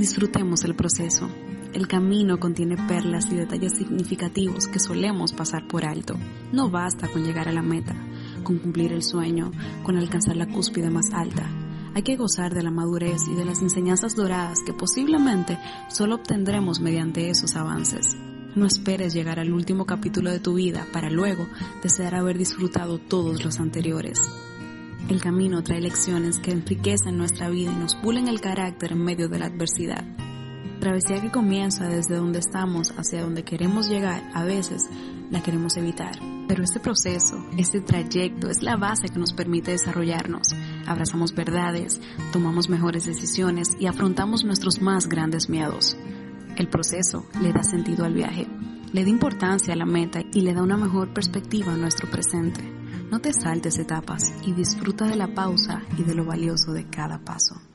disfrutemos el proceso. El camino contiene perlas y detalles significativos que solemos pasar por alto. No basta con llegar a la meta, con cumplir el sueño, con alcanzar la cúspide más alta. Hay que gozar de la madurez y de las enseñanzas doradas que posiblemente solo obtendremos mediante esos avances. No esperes llegar al último capítulo de tu vida para luego desear haber disfrutado todos los anteriores. El camino trae lecciones que enriquecen nuestra vida y nos pulen el carácter en medio de la adversidad. Travesía que comienza desde donde estamos hacia donde queremos llegar, a veces la queremos evitar. Pero este proceso, este trayecto es la base que nos permite desarrollarnos. Abrazamos verdades, tomamos mejores decisiones y afrontamos nuestros más grandes miedos. El proceso le da sentido al viaje, le da importancia a la meta y le da una mejor perspectiva a nuestro presente. No te saltes etapas y disfruta de la pausa y de lo valioso de cada paso.